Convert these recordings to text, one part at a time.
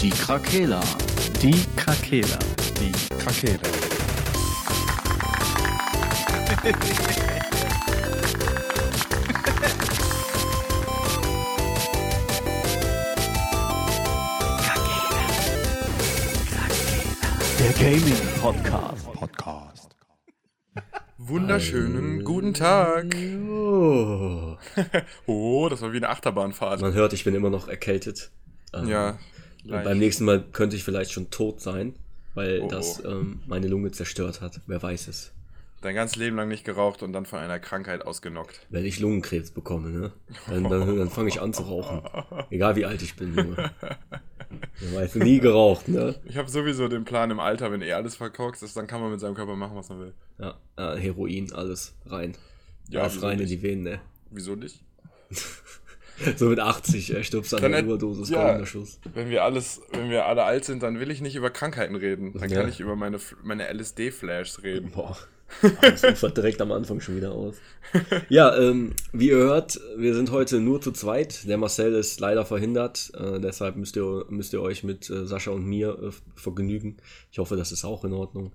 Die Krakela. Die Krakela. Die Krakela. Der Gaming Podcast. Podcast. Wunderschönen guten Tag. Oh. Oh, das war wie eine Achterbahnfahrt. Man hört, ich bin immer noch erkältet. Ähm, Ja. Beim nächsten Mal könnte ich vielleicht schon tot sein, weil Oh, das oh. ähm, meine Lunge zerstört hat. Wer weiß es. Dein ganzes Leben lang nicht geraucht und dann von einer Krankheit ausgenockt. Wenn ich Lungenkrebs bekomme, ne? Dann, dann, dann fange ich an zu rauchen. Egal wie alt ich bin, Junge. Du weißt, nie geraucht, ne? Ich habe sowieso den Plan im Alter, wenn eh alles verkorkst ist, dann kann man mit seinem Körper machen, was man will. Ja, äh, Heroin, alles rein. Ja, alles rein in nicht? die Venen, ne? Wieso nicht? So mit 80 äh, stirbst du an hätt- Überdosis, ja. goldener Schuss. Wenn wir alles, wenn wir alle alt sind, dann will ich nicht über Krankheiten reden. Dann Ja. kann ich über meine, meine LSD-Flashs reden. Boah. Das ufert direkt am Anfang schon wieder aus. Ja, ähm, wie ihr hört, wir sind heute nur zu zweit. Der Marcel ist leider verhindert. Äh, deshalb müsst ihr, müsst ihr euch mit äh, Sascha und mir äh, vergnügen. Ich hoffe, das ist auch in Ordnung.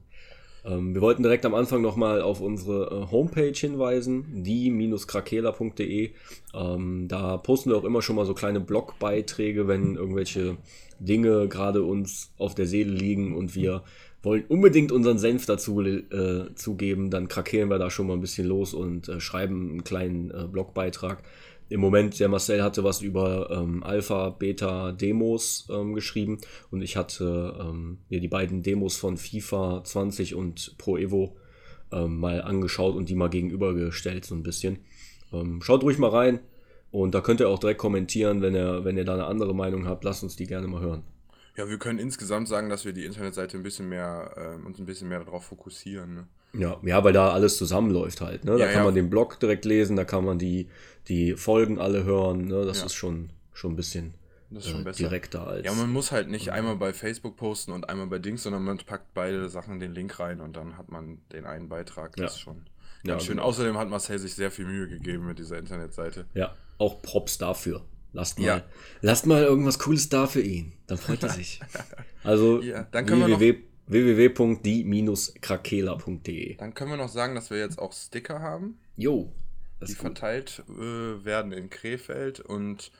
Ähm, wir wollten direkt am Anfang nochmal auf unsere äh, Homepage hinweisen, die-krakela.de. Ähm, da posten wir auch immer schon mal so kleine Blogbeiträge, wenn irgendwelche Dinge gerade uns auf der Seele liegen und wir wollen unbedingt unseren Senf dazu äh, zugeben, dann krakeelen wir da schon mal ein bisschen los und äh, schreiben einen kleinen äh, Blogbeitrag. Im Moment, der Marcel hatte was über ähm, Alpha, Beta, Demos ähm, geschrieben und ich hatte ähm, mir die beiden Demos von FIFA 20 und Pro Evo ähm, mal angeschaut und die mal gegenübergestellt so ein bisschen. Ähm, schaut ruhig mal rein und da könnt ihr auch direkt kommentieren, wenn ihr, wenn ihr da eine andere Meinung habt, lasst uns die gerne mal hören. Ja, wir können insgesamt sagen, dass wir die Internetseite ein bisschen mehr, ähm, uns ein bisschen mehr darauf fokussieren. Ne? Ja, ja, weil da alles zusammenläuft halt. Ne? Da Ja, kann ja. man den Blog direkt lesen, da kann man die, die Folgen alle hören. Ne? Das Ja. ist schon, schon ein bisschen Das ist schon äh, besser. direkter als. Ja, man muss halt nicht einmal bei Facebook posten und einmal bei Dings, sondern man packt beide Sachen den Link rein und dann hat man den einen Beitrag. Das Ja. ist schon Ja, ganz schön. genau. Außerdem hat Marcel sich sehr viel Mühe gegeben mit dieser Internetseite. ja, auch Props dafür. Lasst mal, Ja. lasst mal irgendwas Cooles da für ihn. Dann freut er sich. Also Ja, dann können wir noch- www, www.die-krakela.de. Dann können wir noch sagen, dass wir jetzt auch Sticker haben, Jo, das die verteilt äh, werden in Krefeld und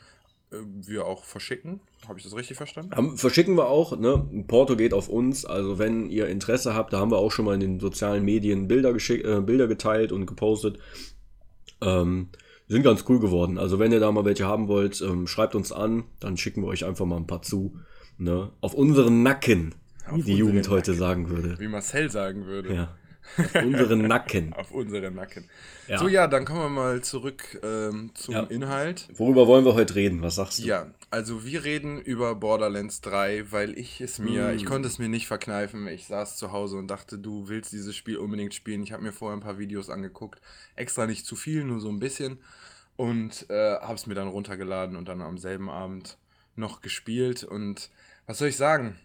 äh, wir auch verschicken. Habe ich das richtig verstanden? Haben, verschicken wir auch, ne? Porto geht auf uns. Also wenn ihr Interesse habt, da haben wir auch schon mal in den sozialen Medien Bilder, geschick, äh, Bilder geteilt und gepostet. Ähm, sind ganz cool geworden. Also wenn ihr da mal welche haben wollt, ähm, schreibt uns an, dann schicken wir euch einfach mal ein paar zu. Ne? Auf unseren Nacken, wie die Jugend unseren heute Nacken. sagen würde. Wie Marcel sagen würde. Ja. Auf unseren Nacken. Auf unsere Nacken. Ja. So, ja, dann kommen wir mal zurück ähm, zum Ja. Inhalt. Worüber wollen wir heute reden? Was sagst du? Ja, also wir reden über Borderlands 3, weil ich es mir, Mm. ich konnte es mir nicht verkneifen. Ich saß zu Hause und dachte, du willst dieses Spiel unbedingt spielen. Ich habe mir vorher ein paar Videos angeguckt, extra nicht zu viel, nur so ein bisschen und äh, habe es mir dann runtergeladen und dann am selben Abend noch gespielt. Und was soll ich sagen?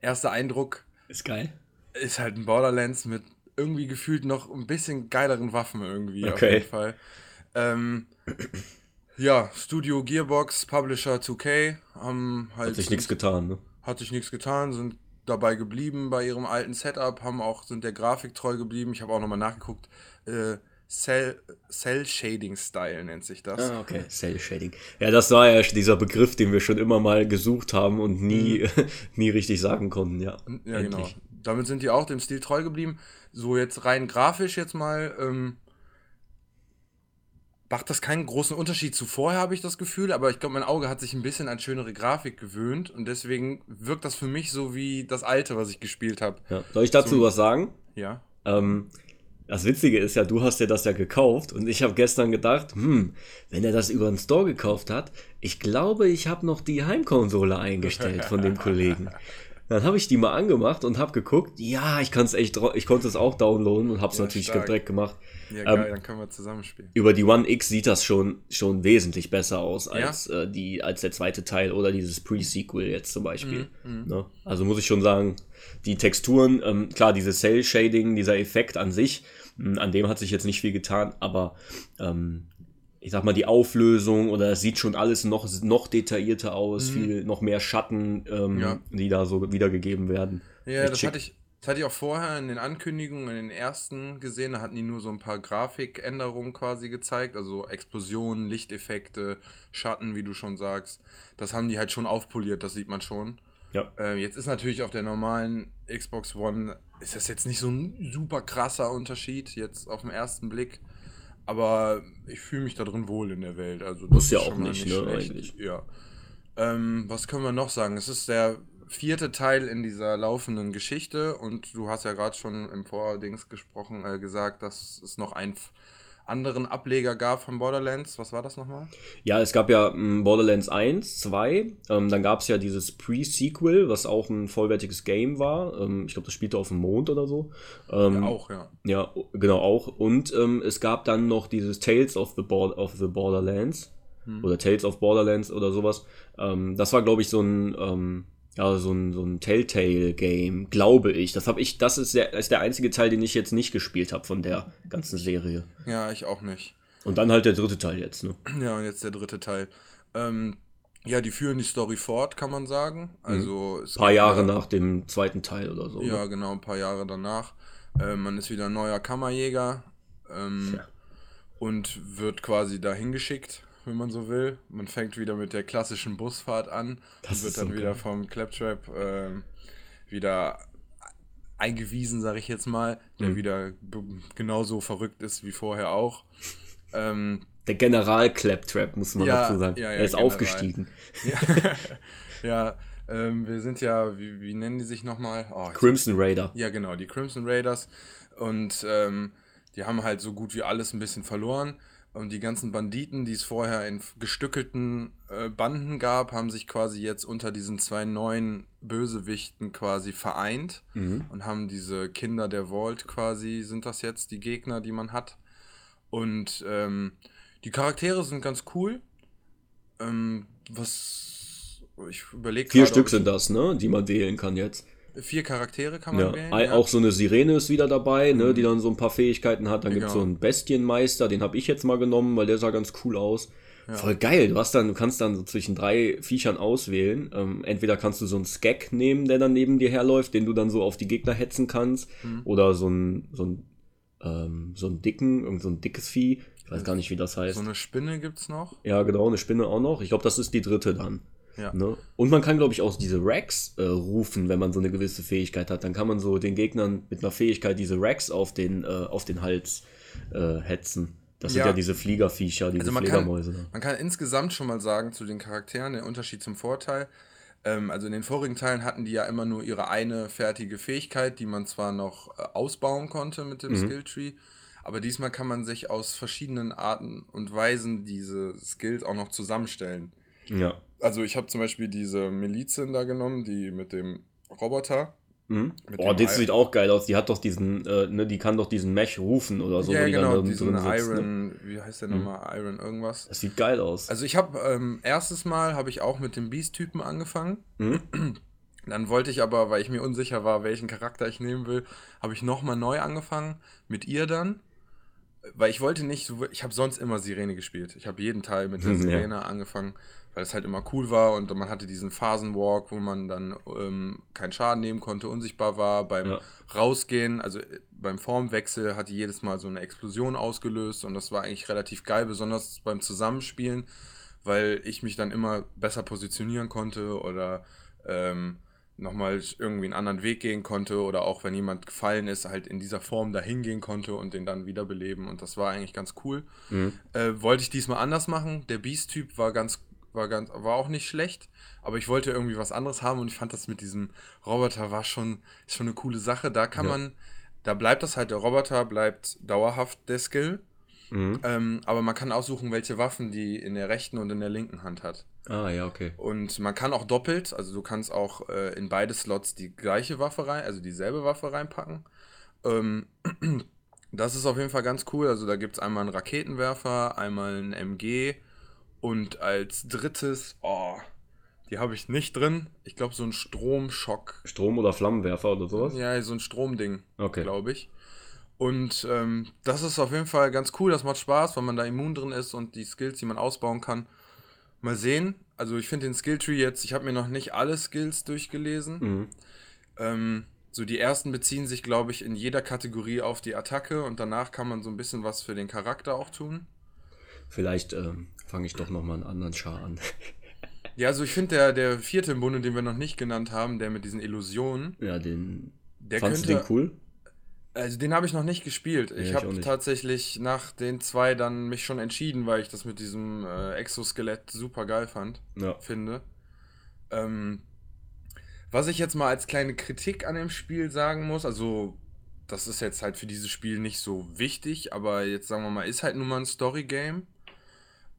Erster Eindruck Ist geil. Ist halt ein Borderlands mit irgendwie gefühlt noch ein bisschen geileren Waffen irgendwie auf Okay. jeden Fall. Ähm, ja, Studio Gearbox, Publisher 2K haben halt Hat sich nichts getan, ne? hat sich nichts getan, sind dabei geblieben bei ihrem alten Setup, haben auch sind der Grafik treu geblieben. Ich habe auch nochmal nachgeguckt. Äh, Cell, Cell Shading Style nennt sich das. Ah, okay. Cell Shading. Ja, das war ja dieser Begriff, den wir schon immer mal gesucht haben und nie, nie richtig sagen konnten, ja. Ja, genau. Damit sind die auch dem Stil treu geblieben. So jetzt rein grafisch jetzt mal, ähm, macht das keinen großen Unterschied zu vorher, habe ich das Gefühl, aber ich glaube, mein Auge hat sich ein bisschen an schönere Grafik gewöhnt und deswegen wirkt das für mich so wie das alte, was ich gespielt habe. Ja. Soll ich dazu So- was sagen? Ja. Ähm, das Witzige ist ja, du hast dir das ja gekauft und ich habe gestern gedacht, hm, wenn er das über den Store gekauft hat, ich glaube, ich habe noch die Heimkonsole eingestellt von dem Kollegen. Dann habe ich die mal angemacht und habe geguckt, ja, ich kann es echt, ich konnte es auch downloaden und habe es Ja, natürlich stark. direkt gemacht. Ja, Ähm, geil, dann können wir zusammenspielen. Über die One X sieht das schon, schon wesentlich besser aus als, äh, die, als der zweite Teil oder dieses Pre-Sequel jetzt zum Beispiel. Ne? Also muss ich schon sagen, die Texturen, ähm, klar, dieses Cell-Shading, dieser Effekt an sich, mh, an dem hat sich jetzt nicht viel getan, aber ähm, ich sag mal, die Auflösung oder es sieht schon alles noch, noch detaillierter aus, Mhm. viel noch mehr Schatten, ähm, Ja. die da so wiedergegeben werden. Ja, das hatte ich, das hatte ich auch vorher in den Ankündigungen, in den ersten gesehen. Da hatten die nur so ein paar Grafikänderungen quasi gezeigt. Also Explosionen, Lichteffekte, Schatten, wie du schon sagst. Das haben die halt schon aufpoliert, das sieht man schon. Ja. Äh, jetzt ist natürlich auf der normalen Xbox One, ist das jetzt nicht so ein super krasser Unterschied, jetzt auf den ersten Blick. Aber ich fühle mich da drin wohl in der Welt. Also das Muss ja ist auch mal nicht, ne, eigentlich. Ja. Ähm, was können wir noch sagen? Es ist der vierte Teil in dieser laufenden Geschichte und du hast ja gerade schon im Vordings gesprochen, äh, gesagt, dass es noch einen f- anderen Ableger gab von Borderlands. Was war das nochmal? Ja, es gab ja ähm, Borderlands 1, 2, ähm, dann gab es ja dieses Pre-Sequel, was auch ein vollwertiges Game war. Ähm, ich glaube, das spielte auf dem Mond oder so. Ähm, Ja, auch, ja. Ja, genau auch. Und ähm, es gab dann noch dieses Tales of the, Bord of the Borderlands oder Tales of Borderlands oder sowas. Ähm, das war, glaube ich, so ein, ja, so ein, so ein Telltale-Game, glaube ich. Das habe ich, das ist der, ist der einzige Teil, den ich jetzt nicht gespielt habe von der ganzen Serie. Ja, ich auch nicht. Und dann halt der dritte Teil jetzt, ne? Ja, und jetzt der dritte Teil. Ähm, ja, die führen die Story fort, kann man sagen. Also es Ein paar Jahre ja- nach dem zweiten Teil oder so. Ja, Ne? genau, ein paar Jahre danach. Äh, man ist wieder ein neuer Kammerjäger ähm, Ja. und wird quasi dahin geschickt, wenn man so will. Man fängt wieder mit der klassischen Busfahrt an Das und wird dann so wieder geil. vom Claptrap ähm, wieder eingewiesen, sag ich jetzt mal, der Mhm. wieder genauso verrückt ist wie vorher auch. Ähm, Der General Claptrap, muss man Ja, dazu sagen. ja, ja, er ist General. aufgestiegen. ja, ähm, wir sind ja, wie, wie nennen die sich nochmal? Oh, Crimson Raider. Ja, genau, die Crimson Raiders. Und ähm, die haben halt so gut wie alles ein bisschen verloren. Und die ganzen Banditen, die es vorher in gestückelten äh, Banden gab, haben sich quasi jetzt unter diesen zwei neuen Bösewichten quasi vereint Mhm. und haben diese Kinder der Vault quasi, sind das jetzt die Gegner, die man hat. Und ähm, die Charaktere sind ganz cool. Ähm, was ich überlege Vier Stück sind das, ne? Die man wählen kann jetzt. Vier Charaktere kann man Ja, wählen. ja. auch so eine Sirene ist wieder dabei, ne, die dann so ein paar Fähigkeiten hat. Dann Ja, gibt es genau. so einen Bestienmeister, den habe ich jetzt mal genommen, weil der sah ganz cool aus. Voll geil. Du hast dann, du kannst dann so zwischen drei Viechern auswählen. Ähm, entweder kannst du so einen Skag nehmen, der dann neben dir herläuft, den du dann so auf die Gegner hetzen kannst, Mhm. oder so einen, so einen, ähm, so einen dicken, irgend so ein dickes Vieh. Ich weiß gar nicht, wie das heißt. So eine Spinne gibt's noch. Ja, genau, eine Spinne auch noch. Ich glaube, das ist die dritte dann. Ja. Ne? Und man kann, glaube ich, auch diese Racks äh, rufen, wenn man so eine gewisse Fähigkeit hat. Dann kann man so den Gegnern mit einer Fähigkeit diese Racks auf den, äh, auf den Hals äh, hetzen. Das sind Ja. ja diese Fliegerviecher, diese Also man kann, Fledermäuse. da. man kann insgesamt schon mal sagen zu den Charakteren, der Unterschied zum Vorteil. Ähm, also in den vorigen Teilen hatten die ja immer nur ihre eine fertige Fähigkeit, die man zwar noch äh, ausbauen konnte mit dem Mhm. Skilltree, aber diesmal kann man sich aus verschiedenen Arten und Weisen diese Skills auch noch zusammenstellen. Ja. Also ich habe zum Beispiel diese Milizin da genommen, die mit dem Roboter. Mhm. Mit dem das sieht auch geil aus. Die hat doch diesen, äh, ne, die kann doch diesen Mech rufen oder so, ja, die genau, dann diesen drin sitzt. Ne? Iron, wie heißt der nochmal? Iron irgendwas. Das sieht geil aus. Also ich habe ähm, erstes Mal habe ich auch mit dem Beast-Typen angefangen. Mhm. Dann wollte ich aber, weil ich mir unsicher war, welchen Charakter ich nehmen will, habe ich nochmal neu angefangen mit ihr dann. Weil ich wollte nicht, ich habe sonst immer Sirene gespielt. Ich habe jeden Teil mit der Ja. Sirene angefangen, weil es halt immer cool war und man hatte diesen Phasenwalk, wo man dann ähm, keinen Schaden nehmen konnte, unsichtbar war. Beim Ja. Rausgehen, also äh, beim Formwechsel hat die jedes Mal so eine Explosion ausgelöst und das war eigentlich relativ geil, besonders beim Zusammenspielen, weil ich mich dann immer besser positionieren konnte oder ähm, nochmal irgendwie einen anderen Weg gehen konnte oder auch wenn jemand gefallen ist, halt in dieser Form dahin gehen konnte und den dann wiederbeleben und das war eigentlich ganz cool. Mhm. Äh, wollte ich diesmal anders machen. Der Beast-Typ war ganz, war ganz, war auch nicht schlecht, aber ich wollte irgendwie was anderes haben und ich fand das mit diesem Roboter war schon, ist schon eine coole Sache. Da kann Ja. man, da bleibt das halt, der Roboter bleibt dauerhaft der Skill, Mhm. ähm, aber man kann aussuchen, welche Waffen die in der rechten und in der linken Hand hat. Ah, ja, okay. Und man kann auch doppelt, also du kannst auch äh, in beide Slots die gleiche Waffe rein, also dieselbe Waffe reinpacken. Ähm, das ist auf jeden Fall ganz cool. Also da gibt es einmal einen Raketenwerfer, einmal einen MG und als drittes, oh, die habe ich nicht drin. Ich glaube, so ein Stromschock. Strom- oder Flammenwerfer oder sowas? Ja, so ein Stromding, Okay. glaube ich. Und ähm, das ist auf jeden Fall ganz cool, das macht Spaß, weil man da immun drin ist und die Skills, die man ausbauen kann. Mal sehen. Also ich finde den Skilltree jetzt, ich habe mir noch nicht alle Skills durchgelesen. Mhm. Ähm, so die ersten beziehen sich, glaube ich, in jeder Kategorie auf die Attacke und danach kann man so ein bisschen was für den Charakter auch tun. Vielleicht ähm, fange ich doch nochmal einen anderen Char an. Ja, also ich finde der, der vierte im Bunde, den wir noch nicht genannt haben, der mit diesen Illusionen, ja, den. der fandst könnte. du den cool? Also den habe ich noch nicht gespielt. Ja, ich habe tatsächlich nach den zwei dann mich schon entschieden, weil ich das mit diesem äh, Exoskelett super geil fand, Ja. finde. Ähm, was ich jetzt mal als kleine Kritik an dem Spiel sagen muss, also das ist jetzt halt für dieses Spiel nicht so wichtig, aber jetzt sagen wir mal, ist halt nun mal ein Story-Game.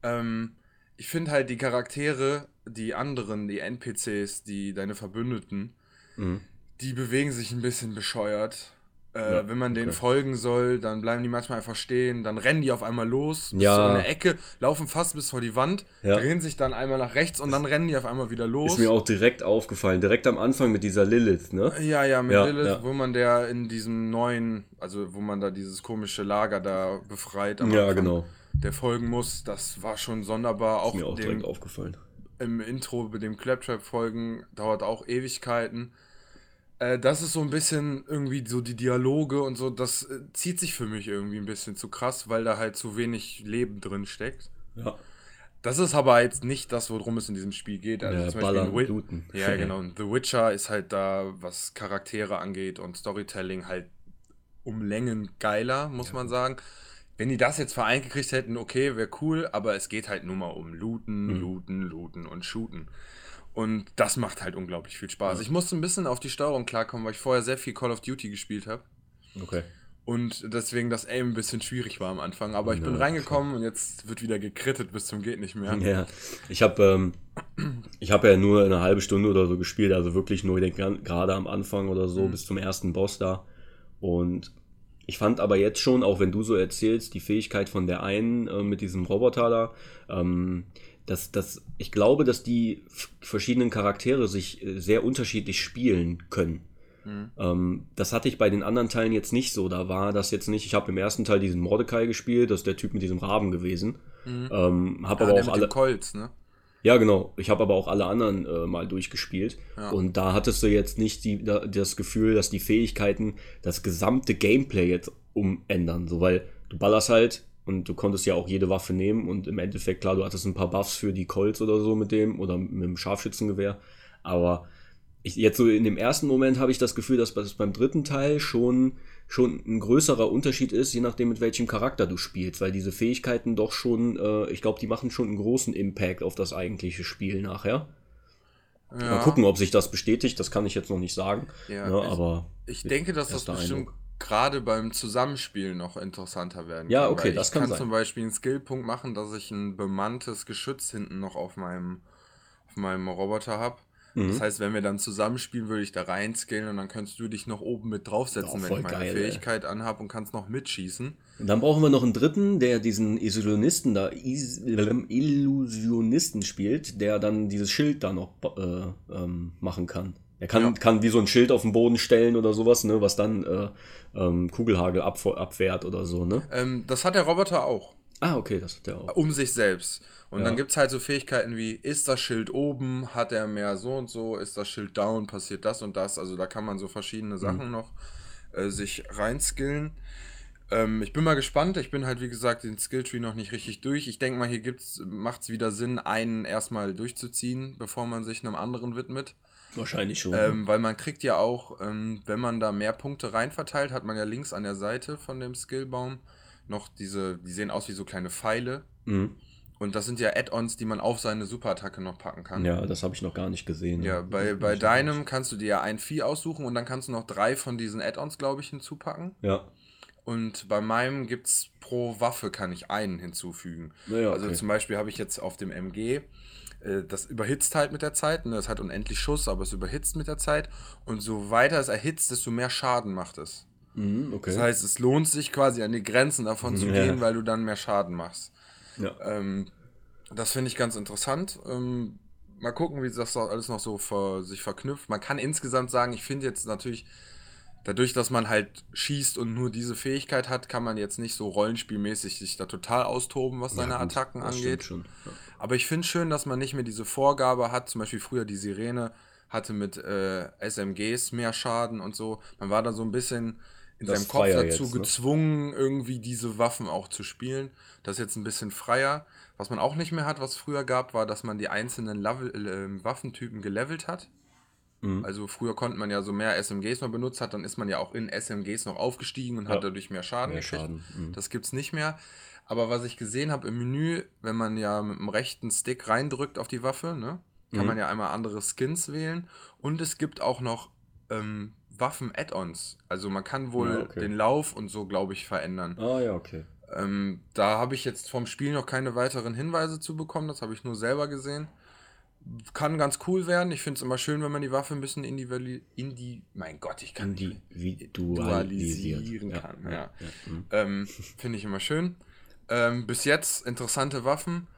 Ähm, ich finde halt die Charaktere, die anderen, die NPCs, die deine Verbündeten, Mhm. die bewegen sich ein bisschen bescheuert. Äh, Ja, wenn man denen okay. folgen soll, dann bleiben die manchmal einfach stehen, dann rennen die auf einmal los, bis Ja. zu einer Ecke, laufen fast bis vor die Wand, Ja. drehen sich dann einmal nach rechts und dann rennen die auf einmal wieder los. Ist mir auch direkt aufgefallen, direkt am Anfang mit dieser Lilith, ne? ja, ja, mit Lilith, wo man der in diesem neuen, also wo man da dieses komische Lager da befreit, Ja, Anfang, genau. Der folgen muss, das war schon sonderbar. Auch, Ist mir auch dem, direkt aufgefallen. im Intro mit dem Claptrap-Folgen dauert auch Ewigkeiten. Äh, das ist so ein bisschen irgendwie so die Dialoge und so, das äh, zieht sich für mich irgendwie ein bisschen zu krass, weil da halt zu wenig Leben drin steckt. Ja. Das ist aber jetzt nicht das, worum es in diesem Spiel geht. Also Ja, zum ballern, bluten. Ja, genau. The Witcher ist halt da, was Charaktere angeht und Storytelling halt um Längen geiler, muss man sagen. Wenn die das jetzt vereint gekriegt hätten, okay, wäre cool, aber es geht halt nur mal um Looten, Mhm. Looten, Looten und Shooten. Und das macht halt unglaublich viel Spaß. Ich musste ein bisschen auf die Steuerung klarkommen, weil ich vorher sehr viel Call of Duty gespielt habe. Okay. Und deswegen das Aim ein bisschen schwierig war am Anfang. Aber ich bin Ja, reingekommen und jetzt wird wieder gekrittet bis zum geht nicht mehr. Ja, ich habe ähm, ich habe ja nur eine halbe Stunde oder so gespielt, also wirklich nur gerade am Anfang oder so Mhm. bis zum ersten Boss da. Und ich fand aber jetzt schon, auch wenn du so erzählst, die Fähigkeit von der einen äh, mit diesem Roboter da, ähm, dass, dass ich glaube, dass die verschiedenen Charaktere sich äh, sehr unterschiedlich spielen können. Mhm. Ähm, das hatte ich bei den anderen Teilen jetzt nicht so. Da war das jetzt nicht. Ich habe im ersten Teil diesen Mordecai gespielt, das ist der Typ mit diesem Raben gewesen. Mhm. Ähm, habe Ah, aber der auch alle. Colts, ne? Ja, genau. Ich habe aber auch alle anderen äh, mal durchgespielt. Ja. Und da hattest du jetzt nicht die, da, das Gefühl, dass die Fähigkeiten das gesamte Gameplay jetzt umändern. So, weil du ballerst halt und du konntest ja auch jede Waffe nehmen und im Endeffekt, klar, du hattest ein paar Buffs für die Colts oder so mit dem oder mit dem Scharfschützengewehr. Aber ich, jetzt so in dem ersten Moment habe ich das Gefühl, dass das beim dritten Teil schon, schon ein größerer Unterschied ist, je nachdem mit welchem Charakter du spielst, weil diese Fähigkeiten doch schon, äh, ich glaube, die machen schon einen großen Impact auf das eigentliche Spiel nachher. Ja. Mal gucken, ob sich das bestätigt, das kann ich jetzt noch nicht sagen. Ja, ne, ich- aber Ich denke, dass das bestimmt gerade beim Zusammenspiel noch interessanter werden Ja, kann. okay, weil das ich kann kann sein. zum Beispiel einen Skillpunkt machen, dass ich ein bemanntes Geschütz hinten noch auf meinem, auf meinem Roboter habe. Mhm. Das heißt, wenn wir dann zusammenspielen, würde ich da reinskillen und dann könntest du dich noch oben mit draufsetzen, Oh, wenn ich meine geil, ey. Fähigkeit anhab und kannst noch mitschießen. dann brauchen wir noch einen dritten, der diesen Illusionisten da, Is Illusionisten spielt, der dann dieses Schild da noch äh, ähm, machen kann. Er kann, Ja. kann wie so ein Schild auf den Boden stellen oder sowas, ne, was dann äh, ähm, Kugelhagel ab, abwehrt oder so, ne? Ähm, das hat der Roboter auch. Ah, okay, das hat der auch. um sich selbst. Und Ja. dann gibt es halt so Fähigkeiten wie, ist das Schild oben, hat er mehr so und so, ist das Schild down, passiert das und das. Also da kann man so verschiedene Sachen noch äh, sich reinskillen. Ähm, ich bin mal gespannt. Ich bin halt, wie gesagt, den Skilltree noch nicht richtig durch. Ich denke mal, hier macht es wieder Sinn, einen erstmal durchzuziehen, bevor man sich einem anderen widmet. Wahrscheinlich schon. Ähm, weil man kriegt ja auch, ähm, wenn man da mehr Punkte rein verteilt, hat man ja links an der Seite von dem Skillbaum noch diese, die sehen aus wie so kleine Pfeile. mhm. Und das sind ja Add-ons, die man auf seine Superattacke noch packen kann. Ja, das habe ich noch gar nicht gesehen. Ja, bei, bei deinem kannst du dir ja ein Vieh aussuchen und dann kannst du noch drei von diesen Add-ons, glaube ich, hinzupacken. Ja. Und bei meinem gibt es pro Waffe kann ich einen hinzufügen. Naja, Also okay. zum Beispiel habe ich jetzt auf dem MG, äh, das überhitzt halt mit der Zeit. Ne? Das hat unendlich Schuss, aber es überhitzt mit der Zeit. Und so weiter es erhitzt, desto mehr Schaden macht es. Mhm, okay. Das heißt, es lohnt sich quasi an die Grenzen davon zu Ja. gehen, weil du dann mehr Schaden machst. ja. Ähm, das finde ich ganz interessant. Ähm, mal gucken, wie das alles noch so ver sich verknüpft. Man kann insgesamt sagen, ich finde jetzt natürlich dadurch, dass man halt schießt und nur diese Fähigkeit hat, kann man jetzt nicht so rollenspielmäßig sich da total austoben, was seine Ja, Attacken angeht. schon. Ja. Aber ich finde schön, dass man nicht mehr diese Vorgabe hat, zum Beispiel früher die Sirene hatte mit äh, SMGs mehr Schaden und so. Man war da so ein bisschen in Das seinem Kopf dazu jetzt, ne? gezwungen, irgendwie diese Waffen auch zu spielen. Das ist jetzt ein bisschen freier. Was man auch nicht mehr hat, was es früher gab, war, dass man die einzelnen Level, äh, Waffentypen gelevelt hat. Mhm. Also früher konnte man ja so mehr SMGs noch benutzt hat, dann ist man ja auch in SMGs noch aufgestiegen und Ja. hat dadurch mehr Schaden Mehr gekriegt. Schaden, mhm. Das gibt's nicht mehr. Aber was ich gesehen habe im Menü, wenn man ja mit dem rechten Stick reindrückt auf die Waffe, ne, kann Mhm. man ja einmal andere Skins wählen. Und es gibt auch noch ähm, Waffen-Add-ons. Also man kann wohl Ja, okay. den Lauf und so, glaube ich, verändern. Ah ja, okay. Ähm, da habe ich jetzt vom Spiel noch keine weiteren Hinweise zu bekommen. Das habe ich nur selber gesehen. Kann ganz cool werden. Ich finde es immer schön, wenn man die Waffe ein bisschen individuali indi mein Gott, ich kann Indi wie dualisieren dualisiert. kann. Ja, Ja. mhm. Ähm, Finde ich immer schön. Ähm, bis jetzt interessante Waffen.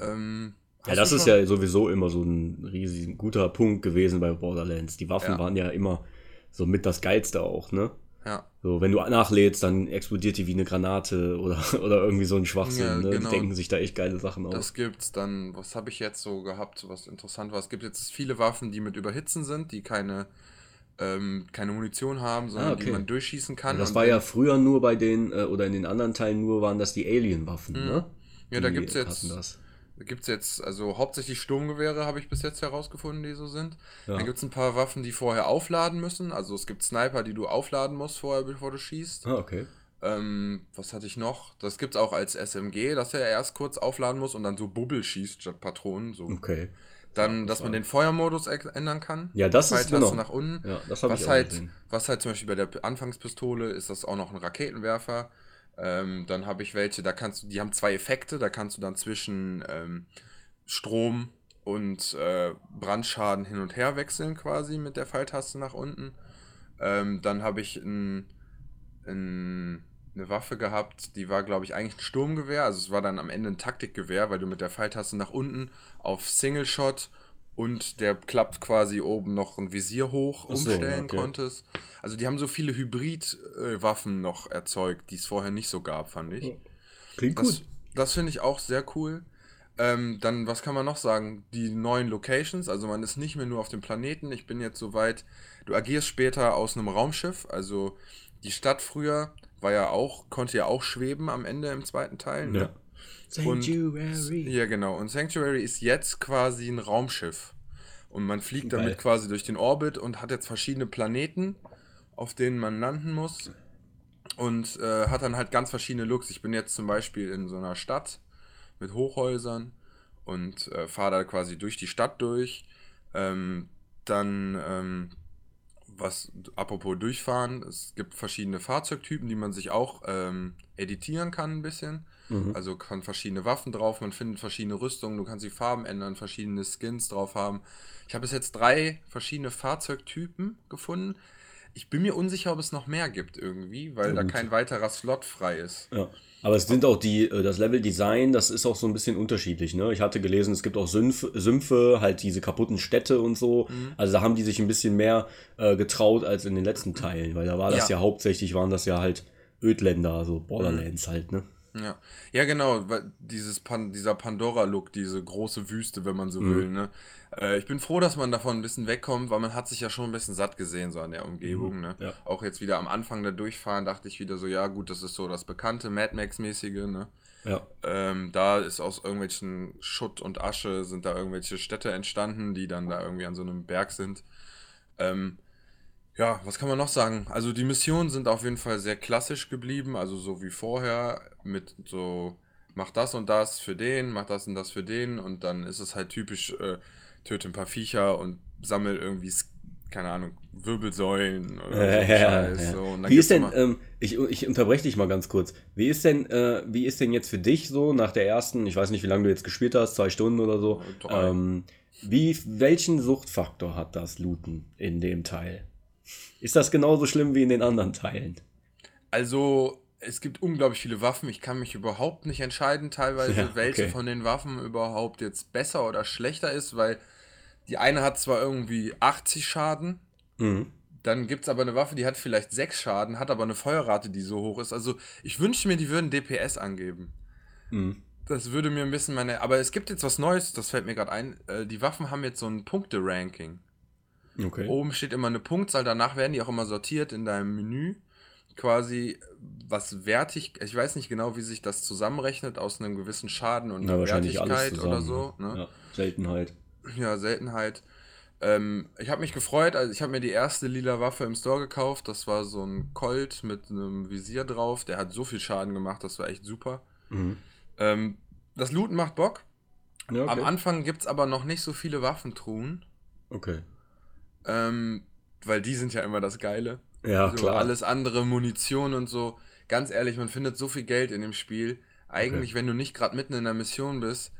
Ähm, Ja, das ist schon- ja sowieso immer so ein riesig guter Punkt gewesen bei Borderlands. Die Waffen Ja. waren ja immer so mit das Geilste auch, ne? Ja, So, wenn du nachlädst, dann explodiert die wie eine Granate oder, oder irgendwie so ein Schwachsinn. Ja, ne? genau. Die denken sich da echt geile Sachen aus. das gibt's dann. Was habe ich jetzt so gehabt, was interessant war? Es gibt jetzt viele Waffen, die mit Überhitzen sind, die keine, ähm, keine Munition haben, sondern Ah, okay. die man durchschießen kann. das Und war ja früher nur bei den, äh, oder in den anderen Teilen nur waren das die Alien-Waffen, ne? Ja, da Die gibt's jetzt- Das. Gibt es jetzt, also hauptsächlich Sturmgewehre habe ich bis jetzt herausgefunden, die so sind. Ja. Dann gibt es ein paar Waffen, die vorher aufladen müssen. Also es gibt Sniper, die du aufladen musst vorher, bevor du schießt. Ah, okay. Ähm, was hatte ich noch? Das gibt es auch als SMG, dass er erst kurz aufladen muss und dann so Bubbel schießt statt Patronen. So. Okay. Dann, dass man den Feuermodus ex- ändern kann. Ja, das ist genau. nach unten. Ja, das ich was auch halt, gesehen. was halt zum Beispiel bei der Anfangspistole ist das auch noch ein Raketenwerfer. Ähm, dann habe ich welche, da kannst du, die haben zwei Effekte, da kannst du dann zwischen ähm, Strom und äh, Brandschaden hin und her wechseln quasi mit der Pfeiltaste nach unten. Ähm, dann habe ich ein, ein, eine Waffe gehabt, die war, glaube ich, eigentlich ein Sturmgewehr. Also es war dann am Ende ein Taktikgewehr, weil du mit der Pfeiltaste nach unten auf Single Shot und der klappt quasi oben noch ein Visier hoch umstellen okay. konntest. Also die haben so viele Hybrid-Waffen noch erzeugt, die es vorher nicht so gab, fand ich. Klingt Das, das finde ich auch sehr cool. Ähm, dann, was kann man noch sagen? Die neuen Locations, also man ist nicht mehr nur auf dem Planeten. Ich bin jetzt soweit, du agierst später aus einem Raumschiff. Also die Stadt früher war ja auch, konnte ja auch schweben am Ende im zweiten Teil. Ne? Sanctuary. Ja, genau. Und Sanctuary ist jetzt quasi ein Raumschiff. Und man fliegt Geil. damit quasi durch den Orbit und hat jetzt verschiedene Planeten, auf denen man landen muss. Und äh, hat dann halt ganz verschiedene Looks. Ich bin jetzt zum Beispiel in so einer Stadt mit Hochhäusern und äh, fahre da quasi durch die Stadt durch. Ähm, dann, ähm, was, apropos durchfahren, es gibt verschiedene Fahrzeugtypen, die man sich auch ähm, editieren kann ein bisschen. Mhm. Also kann verschiedene Waffen drauf, man findet verschiedene Rüstungen, du kannst die Farben ändern, verschiedene Skins drauf haben. Ich habe bis jetzt drei verschiedene Fahrzeugtypen gefunden. Ich bin mir unsicher, ob es noch mehr gibt irgendwie, weil Ja, da kein weiterer Slot frei ist. Ja. Aber es sind auch die, äh, das Level-Design, das ist auch so ein bisschen unterschiedlich. Ne? Ich hatte gelesen, es gibt auch Sümpfe, Sümpfe, halt diese kaputten Städte und so. Mhm. Also da haben die sich ein bisschen mehr äh, getraut als in den letzten Teilen, weil da war das ja, Ja. hauptsächlich, waren das ja halt Ödländer, so Mhm. Borderlands halt, ne? Ja, ja genau, weil dieses Pan dieser Pandora-Look, diese große Wüste, wenn man so will, ne? Äh, ich bin froh, dass man davon ein bisschen wegkommt, weil man hat sich ja schon ein bisschen satt gesehen, so an der Umgebung, ne? ja. Auch jetzt wieder am Anfang da durchfahren, dachte ich wieder so, ja gut, das ist so das bekannte Mad Max-mäßige, ne? Ja. Ähm, da ist aus irgendwelchen Schutt und Asche sind da irgendwelche Städte entstanden, die dann da irgendwie an so einem Berg sind. Ähm, ja, was kann man noch sagen? Also die Missionen sind auf jeden Fall sehr klassisch geblieben, also so wie vorher mit so mach das und das für den, mach das und das für den und dann ist es halt typisch äh, töte ein paar Viecher und sammel irgendwie keine Ahnung, Wirbelsäulen oder so Ja, ja, Scheiß. ja. So. Wie ist denn, ähm, ich, ich unterbreche dich mal ganz kurz. Wie ist denn, äh, wie ist denn jetzt für dich so nach der ersten, ich weiß nicht, wie lange du jetzt gespielt hast, zwei Stunden oder so, Drei. ähm, wie, welchen Suchtfaktor hat das Looten in dem Teil? Ist das genauso schlimm wie in den anderen Teilen? Also, es gibt unglaublich viele Waffen. Ich kann mich überhaupt nicht entscheiden, teilweise, Ja, welche okay. von den Waffen überhaupt jetzt besser oder schlechter ist, weil die eine hat zwar irgendwie 80 Schaden, Mhm. Dann gibt es aber eine Waffe, die hat vielleicht 6 Schaden, hat aber eine Feuerrate, die so hoch ist. Also ich wünschte mir, die würden DPS angeben. Mhm. Das würde mir ein bisschen meine. Aber es gibt jetzt was Neues, das fällt mir gerade ein. Äh, die Waffen haben jetzt so ein Punkte-Ranking. Okay. Oben steht immer eine Punktzahl, danach werden die auch immer sortiert in deinem Menü. Quasi, was wertig, ich weiß nicht genau, wie sich das zusammenrechnet aus einem gewissen Schaden und Na, Wertigkeit oder so. Ne? Ja, Seltenheit. Ja, Seltenheit. Ähm, ich habe mich gefreut, also ich habe mir die erste lila Waffe im Store gekauft. Das war so ein Colt mit einem Visier drauf. Der hat so viel Schaden gemacht, das war echt super. Mhm. Ähm, das Looten macht Bock. Ja, okay. Am Anfang gibt es aber noch nicht so viele Waffentruhen. okay. Ähm, weil die sind ja immer das Geile. Ja, so klar. alles andere, Munition und so. Ganz ehrlich, man findet so viel Geld in dem Spiel. Eigentlich, wenn du nicht gerade mitten in der Mission bist,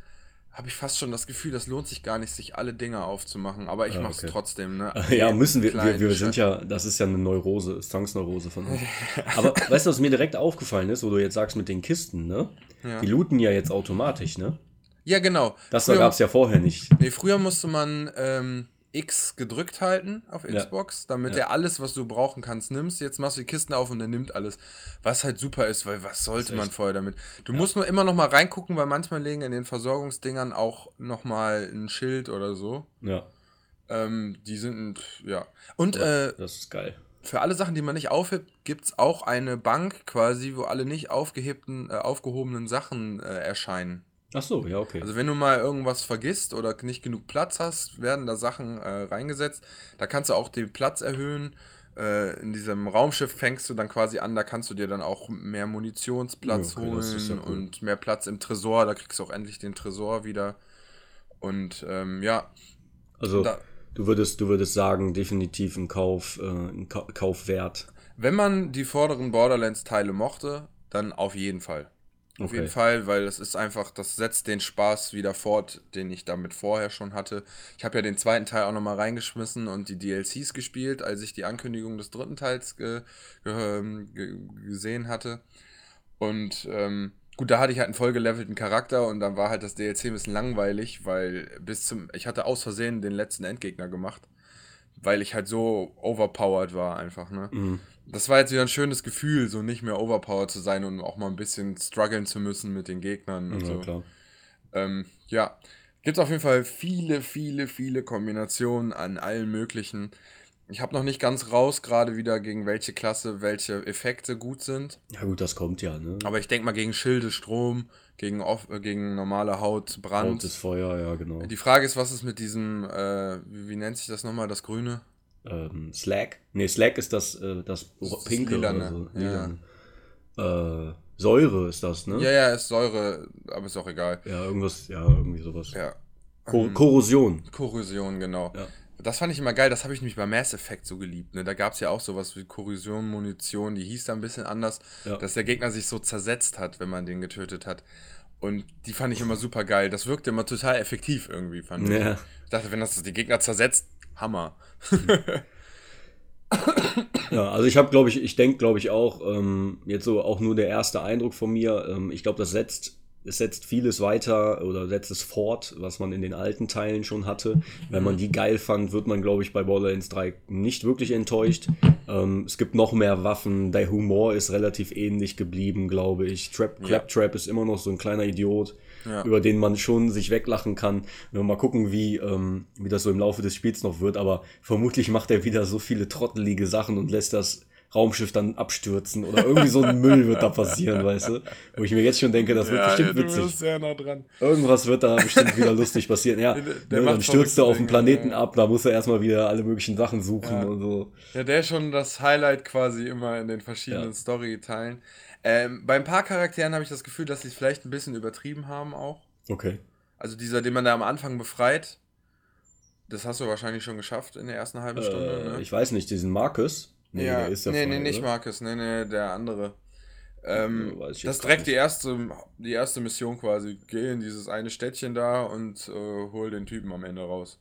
habe ich fast schon das Gefühl, das lohnt sich gar nicht, sich alle Dinge aufzumachen. Aber ich Ah, mach's okay. trotzdem, ne? Ja, müssen wir. Wir, wir sind ja, das ist ja eine Neurose, Zwangsneurose von uns. Aber weißt du, was mir direkt aufgefallen ist, wo du jetzt sagst mit den Kisten, ne? Ja. Die looten ja jetzt automatisch, ne? Ja, genau. Das gab es ja vorher nicht. Nee, früher musste man ähm, X gedrückt halten auf Ja. Xbox, damit Ja. er alles, was du brauchen kannst, nimmst. Jetzt machst du die Kisten auf und er nimmt alles. Was halt super ist, weil was sollte man vorher damit? Du musst nur immer noch mal reingucken, weil manchmal legen in den Versorgungsdingern auch noch mal ein Schild oder so. Ja, Ähm, die sind, ja. Und äh, das ist geil. für alle Sachen, die man nicht aufhebt, gibt es auch eine Bank quasi, wo alle nicht aufgehebten, äh, aufgehobenen Sachen äh, erscheinen. Ach so, ja, okay. Also wenn du mal irgendwas vergisst oder nicht genug Platz hast, werden da Sachen äh, reingesetzt. Da kannst du auch den Platz erhöhen. Äh, in diesem Raumschiff fängst du dann quasi an, da kannst du dir dann auch mehr Munitionsplatz Ja, okay, holen ja cool. und mehr Platz im Tresor. Da kriegst du auch endlich den Tresor wieder. Und ähm, ja, also, da- du würdest, du würdest sagen, definitiv ein Kauf, äh, ein Ka Kaufwert. wenn man die vorderen Borderlands-Teile mochte, dann auf jeden Fall. Auf Okay. jeden Fall, weil das ist einfach, das setzt den Spaß wieder fort, den ich damit vorher schon hatte. Ich habe ja den zweiten Teil auch nochmal reingeschmissen und die DLCs gespielt, als ich die Ankündigung des dritten Teils ge ge ähm, ge gesehen hatte. Und ähm, gut, da hatte ich halt einen voll gelevelten Charakter und dann war halt das DLC ein bisschen langweilig, weil bis zum, ich hatte aus Versehen den letzten Endgegner gemacht, weil ich halt so overpowered war einfach, ne? Mhm. Das war jetzt wieder ein schönes Gefühl, so nicht mehr overpowered zu sein und auch mal ein bisschen strugglen zu müssen mit den Gegnern und Ja, so. klar. Ähm, ja, gibt auf jeden Fall viele, viele, viele Kombinationen an allen möglichen. Ich habe noch nicht ganz raus, gerade wieder gegen welche Klasse welche Effekte gut sind. Ja, gut, das kommt ja, ne? Aber ich denke mal gegen Schilde, Strom, gegen, off äh, gegen normale Haut, Brand. Rotes Feuer, ja, genau. Die Frage ist, was ist mit diesem, äh, wie, wie nennt sich das nochmal, das Grüne? Ähm, Slack. Nee, Slack ist das, äh, das Pinke oder so. ja. Äh, Säure ist das, ne? Ja, ja, ist Säure, aber ist auch egal. Ja, irgendwas, ja, irgendwie sowas. Ja. Ko Korrosion. Korrosion, genau. Ja. Das fand ich immer geil, das habe ich nämlich bei Mass Effect so geliebt. Ne? Da gab es ja auch sowas wie Korrosion, Munition, die hieß da ein bisschen anders, Ja. dass der Gegner sich so zersetzt hat, wenn man den getötet hat. Und die fand ich immer super geil. Das wirkte immer total effektiv irgendwie, fand ich. Ja. Ich dachte, wenn das die Gegner zersetzt, Hammer. Ja, also ich habe, glaube ich, ich denke, glaube ich auch, ähm, jetzt so auch nur der erste Eindruck von mir, ähm, ich glaube, das setzt, es setzt vieles weiter oder setzt es fort, was man in den alten Teilen schon hatte. Wenn man die geil fand, wird man, glaube ich, bei Borderlands 3 nicht wirklich enttäuscht. Ähm, es gibt noch mehr Waffen, der Humor ist relativ ähnlich geblieben, glaube ich. Trap, Ja. Claptrap ist immer noch so ein kleiner Idiot Ja. über den man schon sich weglachen kann. Wenn wir mal gucken, wie, ähm, wie das so im Laufe des Spiels noch wird, aber vermutlich macht er wieder so viele trottelige Sachen und lässt das Raumschiff dann abstürzen oder irgendwie so ein Müll wird da passieren, weißt du? Wo ich mir jetzt schon denke, das wird bestimmt witzig. sehr nah. Irgendwas wird da bestimmt wieder lustig passieren. Ja, Der- ne, dann stürzt er auf den Planeten ja. ab, da muss er erstmal wieder alle möglichen Sachen suchen Ja. und so. Ja, der ist schon das Highlight quasi immer in den verschiedenen Ja. Story-Teilen. Ähm, bei ein paar Charakteren habe ich das Gefühl, dass sie es vielleicht ein bisschen übertrieben haben auch. Okay. Also dieser, den man da am Anfang befreit, das hast du wahrscheinlich schon geschafft in der ersten halben Stunde, Äh, ne? ich weiß nicht, diesen Marcus. ja, der ist ja nee, frei, nee, nicht oder? Marcus, nee, nee, der andere. Ähm, Ja, das direkt die nicht. erste, die erste Mission quasi. Geh in dieses eine Städtchen da und äh, hol den Typen am Ende raus.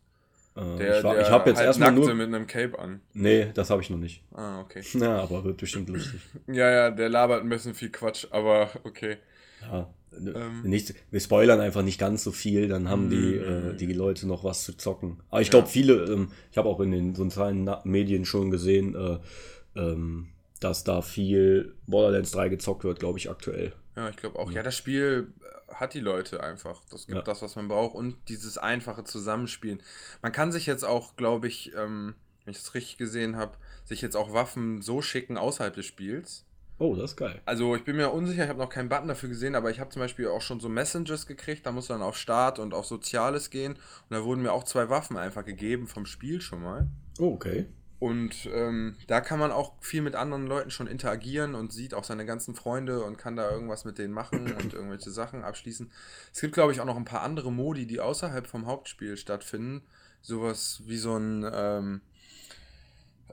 Äh, Der, ich war- der ich habe jetzt halt erstmal nur. mit einem Cape an. Nee, das habe ich noch nicht. Ah, okay. Na, aber wird bestimmt lustig. Ja, ja, der labert ein bisschen viel Quatsch, aber okay. Ja, Ähm. nicht, wir spoilern einfach nicht ganz so viel, dann haben die, Mhm. äh, die Leute noch was zu zocken. Aber ich glaube, viele, ähm, ich habe auch in den sozialen Medien schon gesehen, äh, ähm, dass da viel Borderlands 3 gezockt wird, glaube ich, aktuell. Ja, ich glaube auch. Ja, das Spiel hat die Leute einfach. Das gibt Ja. das, was man braucht und dieses einfache Zusammenspielen. Man kann sich jetzt auch, glaube ich, ähm, wenn ich das richtig gesehen habe, sich jetzt auch Waffen so schicken außerhalb des Spiels. Oh, das ist geil. Also ich bin mir unsicher, ich habe noch keinen Button dafür gesehen, aber ich habe zum Beispiel auch schon so Messengers gekriegt, da musst du dann auf Start und auf Soziales gehen und da wurden mir auch zwei Waffen einfach gegeben vom Spiel schon mal. Oh, okay. Und ähm, da kann man auch viel mit anderen Leuten schon interagieren und sieht auch seine ganzen Freunde und kann da irgendwas mit denen machen und irgendwelche Sachen abschließen. Es gibt, glaube ich, auch noch ein paar andere Modi, die außerhalb vom Hauptspiel stattfinden. Sowas wie so ein, ähm,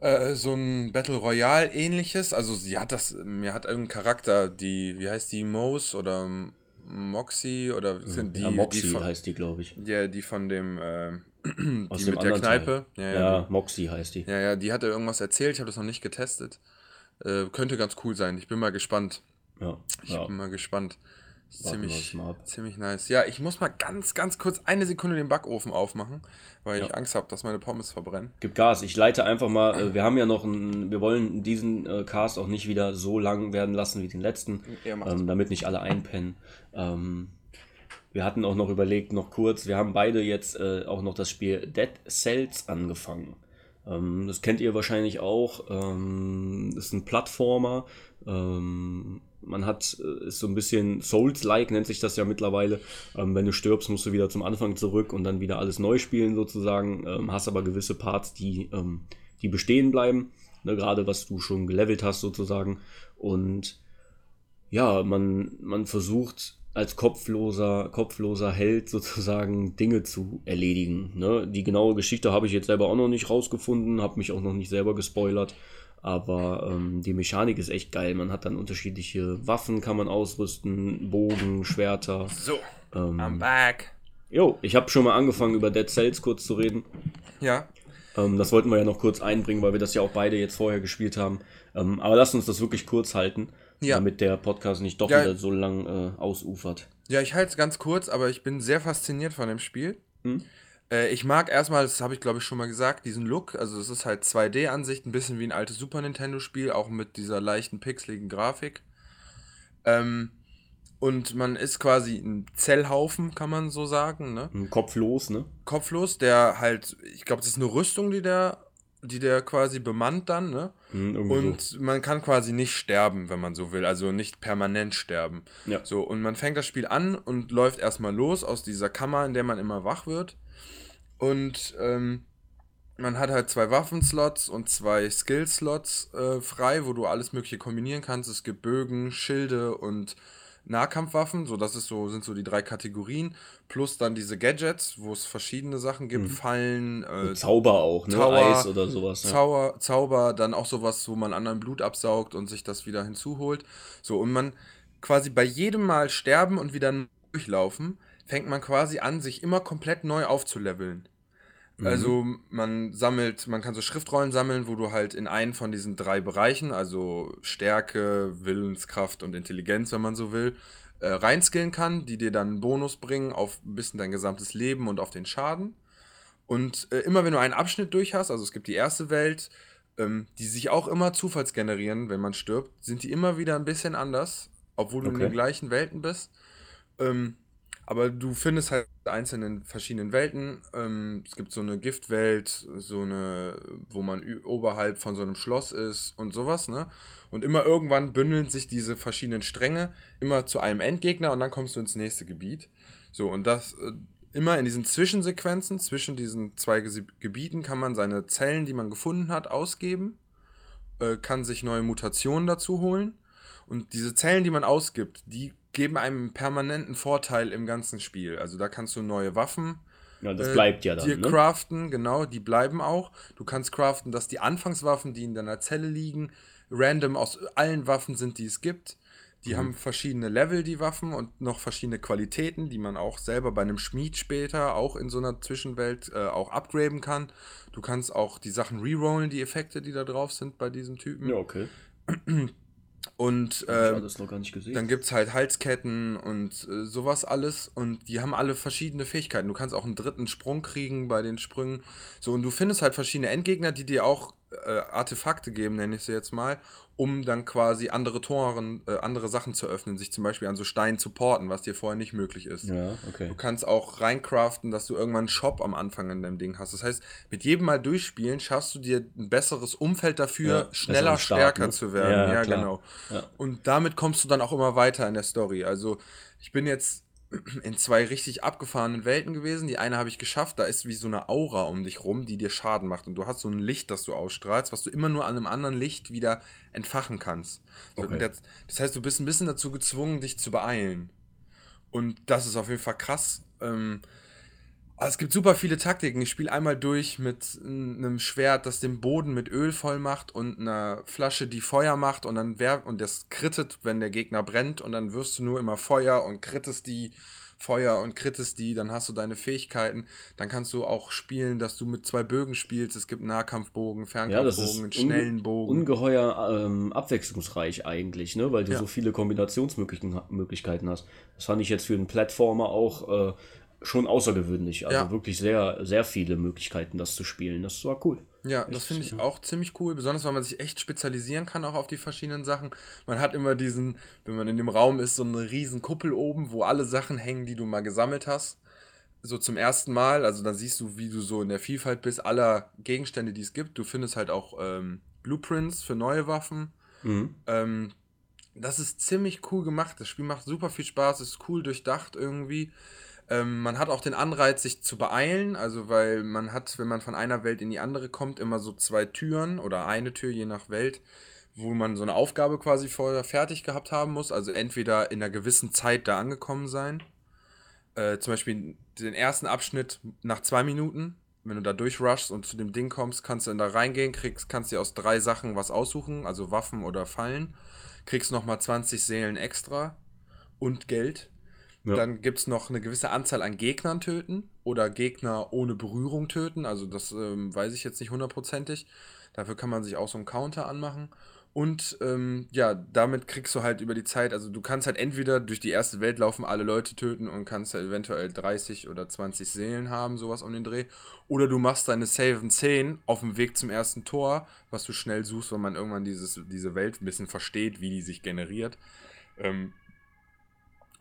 äh, so ein Battle Royale ähnliches. Also sie hat das, mir hat irgendein Charakter, die, wie heißt die, Mose oder Moxie oder sind die, ja, Moxie die von, heißt die, glaube ich. ja, die von dem, ähm, Aus die dem mit der Kneipe. Ja, Ja, die- Moxie heißt die. ja, ja, die hatte irgendwas erzählt, ich habe das noch nicht getestet. Äh, könnte ganz cool sein. Ich bin mal gespannt. Ja, Ich ja. bin mal gespannt. Warten ziemlich, ziemlich nice. Ja, ich muss mal ganz, ganz kurz eine Sekunde den Backofen aufmachen, weil ich Ja. Angst habe, dass meine Pommes verbrennen. Gib Gas. Ich leite einfach mal, äh, wir haben ja noch einen, wir wollen diesen äh, Cast auch nicht wieder so lang werden lassen wie den letzten, Ja, ähm, damit nicht alle einpennen. Ähm, wir hatten auch noch überlegt, noch kurz, wir haben beide jetzt äh, auch noch das Spiel Dead Cells angefangen. Ähm, das kennt ihr wahrscheinlich auch. Ähm, ist ein Plattformer. Ähm, man hat, äh, ist so ein bisschen Souls-like, nennt sich das ja mittlerweile. Ähm, wenn du stirbst, musst du wieder zum Anfang zurück und dann wieder alles neu spielen sozusagen. Ähm, hast aber gewisse Parts, die, ähm, die bestehen bleiben. Ne, Gerade was du schon gelevelt hast sozusagen. Und ja, man, man versucht als kopfloser, kopfloser Held sozusagen Dinge zu erledigen. Ne? Die genaue Geschichte habe ich jetzt selber auch noch nicht rausgefunden, habe mich auch noch nicht selber gespoilert. Aber ähm, die Mechanik ist echt geil. Man hat dann unterschiedliche Waffen, kann man ausrüsten, Bogen, Schwerter. So, Ähm, I'm back. jo, ich habe schon mal angefangen über Dead Cells kurz zu reden. Ja, Ähm, das wollten wir ja noch kurz einbringen, weil wir das ja auch beide jetzt vorher gespielt haben. Ähm, aber lasst uns das wirklich kurz halten, Ja. damit der Podcast nicht doch Ja. wieder so lang äh, ausufert. ja ich halte es ganz kurz, aber ich bin sehr fasziniert von dem Spiel. Hm? Äh, ich mag erstmal, das habe ich glaube ich schon mal gesagt, diesen Look. Also es ist halt 2D-Ansicht, ein bisschen wie ein altes Super Nintendo-Spiel, auch mit dieser leichten pixeligen Grafik. Ähm, und man ist quasi ein Zellhaufen, kann man so sagen, ne? Ein Kopf los, ne? Kopflos, der halt, ich glaube, das ist eine Rüstung, die der, die der quasi bemannt dann, ne? Hm, irgendwie Und man kann quasi nicht sterben, wenn man so will, also nicht permanent sterben. Ja. So, und man fängt das Spiel an und läuft erstmal los aus dieser Kammer, in der man immer wach wird. Und ähm, man hat halt zwei Waffenslots und zwei Skill-Slots äh, frei, wo du alles Mögliche kombinieren kannst. Es gibt Bögen, Schilde und Nahkampfwaffen, so das ist so, sind so die drei Kategorien. Plus dann diese Gadgets, wo es verschiedene Sachen gibt, Fallen, so. äh, Zauber auch, ne? Tower, Eis oder sowas. Ja. Zauber, Zauber, dann auch sowas, wo man anderen Blut absaugt und sich das wieder hinzuholt. So, und man quasi bei jedem Mal sterben und wieder durchlaufen, fängt man quasi an, sich immer komplett neu aufzuleveln. Mhm. Also man sammelt, man kann so Schriftrollen sammeln, wo du halt in einen von diesen drei Bereichen, also Stärke, Willenskraft und Intelligenz, wenn man so will, äh, reinskillen kann, die dir dann einen Bonus bringen auf ein bisschen dein gesamtes Leben und auf den Schaden. Und äh, immer wenn du einen Abschnitt durch hast, also es gibt die erste Welt, ähm, die sich auch immer zufallsgenerieren, wenn man stirbt, sind die immer wieder ein bisschen anders, obwohl du in Okay. den gleichen Welten bist. Ähm, aber du findest halt einzelne in verschiedenen Welten. Ähm, es gibt so eine Giftwelt, so eine, wo man oberhalb von so einem Schloss ist und sowas, ne? Und immer irgendwann bündeln sich diese verschiedenen Stränge immer zu einem Endgegner und dann kommst du ins nächste Gebiet. So, und das äh, immer in diesen Zwischensequenzen, zwischen diesen zwei Gesi- Gebieten kann man seine Zellen, die man gefunden hat, ausgeben, äh, kann sich neue Mutationen dazu holen. Und diese Zellen, die man ausgibt, die geben einem einen permanenten Vorteil im ganzen Spiel. Also da kannst du neue Waffen ja, das äh, bleibt ja dann, dir ne? craften, genau, die bleiben auch. Du kannst craften, dass die Anfangswaffen, die in deiner Zelle liegen, random aus allen Waffen sind, die es gibt. Mhm. Die haben verschiedene Level, die Waffen, und noch verschiedene Qualitäten, die man auch selber bei einem Schmied später, auch in so einer Zwischenwelt, äh, auch upgraden kann. Du kannst auch die Sachen rerollen, die Effekte, die da drauf sind bei diesem Typen. Ja, okay. Und gesehen. dann gibt es halt Halsketten und äh, sowas alles. Und die haben alle verschiedene Fähigkeiten. Du kannst auch einen dritten Sprung kriegen bei den Sprüngen. So, und du findest halt verschiedene Endgegner, die dir auch äh, Artefakte geben, nenne ich sie jetzt mal, um dann quasi andere Toren, äh, andere Sachen zu öffnen, sich zum Beispiel an so Steinen zu porten, was dir vorher nicht möglich ist. ja, okay. Du kannst auch reincraften, dass du irgendwann einen Shop am Anfang in deinem Ding hast. Das heißt, mit jedem Mal durchspielen schaffst du dir ein besseres Umfeld dafür, Ja, schneller, besseren Start, stärker ne? zu werden. Ja, Ja, genau. Und damit kommst du dann auch immer weiter in der Story. Also, ich bin jetzt in zwei richtig abgefahrenen Welten gewesen. Die eine habe ich geschafft, da ist wie so eine Aura um dich rum, die dir Schaden macht. Und du hast so ein Licht, das du ausstrahlst, was du immer nur an einem anderen Licht wieder entfachen kannst. Okay. Das, heißt, du bist ein bisschen dazu gezwungen, dich zu beeilen. Und das ist auf jeden Fall krass. Ähm, es gibt super viele Taktiken. Ich spiele einmal durch mit einem Schwert, das den Boden mit Öl voll macht und einer Flasche, die Feuer macht und dann wer und das krittet, wenn der Gegner brennt und dann wirst du nur immer Feuer und krittest die Feuer und krittest die, dann hast du deine Fähigkeiten. Dann kannst du auch spielen, dass du mit zwei Bögen spielst. Es gibt Nahkampfbogen, Ja, Fernkampfbogen, einen schnellen Bogen. ungeheuer ähm, abwechslungsreich eigentlich, ne? weil du Ja. so viele Kombinationsmöglichkeiten hast. Das fand ich jetzt für einen Plattformer auch äh, schon außergewöhnlich. Also Ja. wirklich sehr, sehr viele Möglichkeiten, das zu spielen. Das war cool. Ja, das finde ich auch ziemlich cool, besonders weil man sich echt spezialisieren kann auch auf die verschiedenen Sachen. Man hat immer diesen, wenn man in dem Raum ist, so eine riesen Kuppel oben, wo alle Sachen hängen, die du mal gesammelt hast. So zum ersten Mal, also dann siehst du, wie du so in der Vielfalt bist aller Gegenstände, die es gibt. Du findest halt auch ähm, Blueprints für neue Waffen. Mhm. Ähm, das ist ziemlich cool gemacht. Das Spiel macht super viel Spaß, ist cool durchdacht irgendwie. Ähm, man hat auch den Anreiz, sich zu beeilen, also weil man hat, wenn man von einer Welt in die andere kommt, immer so zwei Türen oder eine Tür, je nach Welt, wo man so eine Aufgabe quasi vorher fertig gehabt haben muss. Also entweder in einer gewissen Zeit da angekommen sein. Äh, zum Beispiel den ersten Abschnitt nach zwei Minuten, wenn du da durchrushst und zu dem Ding kommst, kannst du dann da reingehen, kriegst, kannst dir aus drei Sachen was aussuchen, also Waffen oder Fallen, kriegst nochmal 20 Seelen extra und Geld. Ja. Dann gibt es noch eine gewisse Anzahl an Gegnern töten oder Gegner ohne Berührung töten. Also das ähm, weiß ich jetzt nicht hundertprozentig. Dafür kann man sich auch so einen Counter anmachen. Und ähm, ja, damit kriegst du halt über die Zeit, also du kannst halt entweder durch die erste Welt laufen, alle Leute töten und kannst halt eventuell 30 oder 20 Seelen haben, sowas um den Dreh. Oder du machst deine Save 10 auf dem Weg zum ersten Tor, was du schnell suchst, weil man irgendwann dieses, diese Welt ein bisschen versteht, wie die sich generiert. Ähm,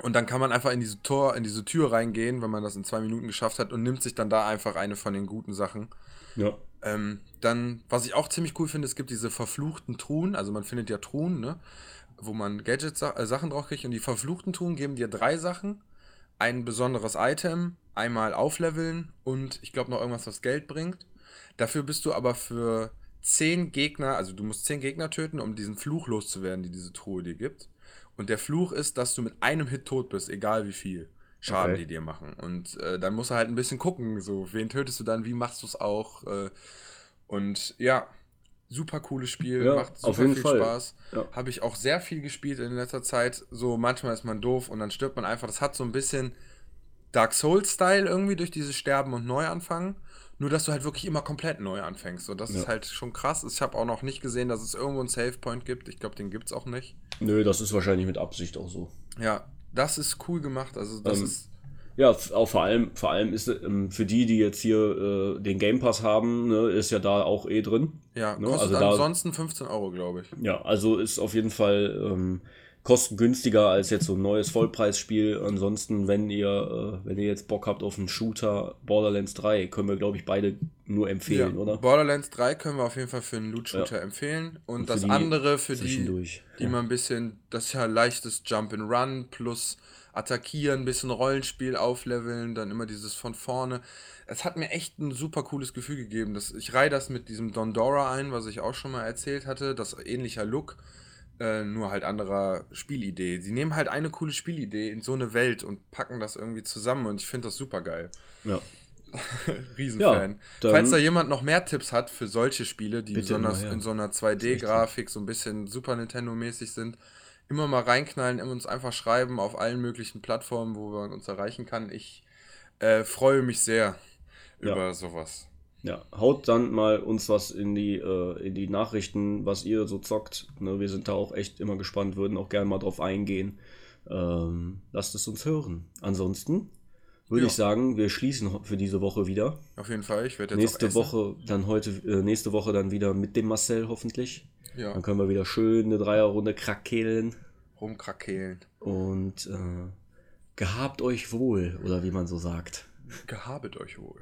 und dann kann man einfach in diese Tor, in diese Tür reingehen, wenn man das in zwei Minuten geschafft hat und nimmt sich dann da einfach eine von den guten Sachen. Ja. Ähm, dann, was ich auch ziemlich cool finde, es gibt diese verfluchten Truhen, also man findet ja Truhen, ne? Wo man Gadgets, äh, Sachen drauf kriegt und die verfluchten Truhen geben dir drei Sachen. Ein besonderes Item, einmal aufleveln und ich glaube noch irgendwas, was Geld bringt. Dafür bist du aber für zehn Gegner, also du musst zehn Gegner töten, um diesen Fluch loszuwerden, die diese Truhe dir gibt. Und der Fluch ist, dass du mit einem Hit tot bist, egal wie viel Schaden Okay. die dir machen. Und äh, dann musst du halt ein bisschen gucken, so, wen tötest du dann, wie machst du es auch. Äh, und ja, super cooles Spiel, Ja, macht super viel Fall. Spaß. Ja. Habe ich auch sehr viel gespielt in letzter Zeit. So, manchmal ist man doof und dann stirbt man einfach. Das hat so ein bisschen Dark Souls-Style irgendwie durch dieses Sterben und Neuanfangen. Nur, dass du halt wirklich immer komplett neu anfängst. So, das Ja. ist halt schon krass. Ich habe auch noch nicht gesehen, dass es irgendwo einen Save-Point gibt. Ich glaube, den gibt es auch nicht. Nö, das ist wahrscheinlich mit Absicht auch so. Ja, das ist cool gemacht. Also, das Ähm, ist. Ja, auch vor allem, vor allem ist ähm, für die, die jetzt hier äh, den Game Pass haben, ne, ist ja da auch eh drin. Ja, ne, kostet also da- ansonsten 15 Euro, glaube ich. Ja, also ist auf jeden Fall ähm, kostengünstiger als jetzt so ein neues Vollpreisspiel. Ansonsten, wenn ihr, äh, wenn ihr jetzt Bock habt auf einen Shooter Borderlands 3, können wir, glaube ich, beide nur empfehlen, ja. oder? Borderlands 3 können wir auf jeden Fall für einen Loot-Shooter empfehlen. Und, Und das andere für die, die mal ein bisschen, das ist ja leichtes Jump and Run plus attackieren, ein bisschen Rollenspiel aufleveln, dann immer dieses von vorne. Es hat mir echt ein super cooles Gefühl gegeben. Das, ich reihe das mit diesem Dondora ein, was ich auch schon mal erzählt hatte. Das ähnlicher Look, äh, nur halt anderer Spielidee. Sie nehmen halt eine coole Spielidee in so eine Welt und packen das irgendwie zusammen und ich finde das super geil. Ja. Riesenfan. Ja, Falls da jemand noch mehr Tipps hat für solche Spiele, die besonders in so einer 2D-Grafik so ein bisschen Super Nintendo-mäßig sind, immer mal reinknallen, immer uns einfach schreiben auf allen möglichen Plattformen, wo man uns erreichen kann. Ich äh, freue mich sehr Ja. über sowas. Ja, haut dann mal uns was in die, äh, in die Nachrichten, was ihr so zockt. Ne, wir sind da auch echt immer gespannt, würden auch gerne mal drauf eingehen. Ähm, lasst es uns hören. Ansonsten würde Ja. ich sagen, wir schließen für diese Woche wieder. Auf jeden Fall, ich werde jetzt Nächste. Woche dann heute, äh, nächste Woche dann wieder mit dem Marcel hoffentlich. Ja, Dann können wir wieder schön eine Dreierrunde krakeelen. rumkrakehlen. Und äh, gehabt euch wohl, oder wie man so sagt. Gehabet euch wohl.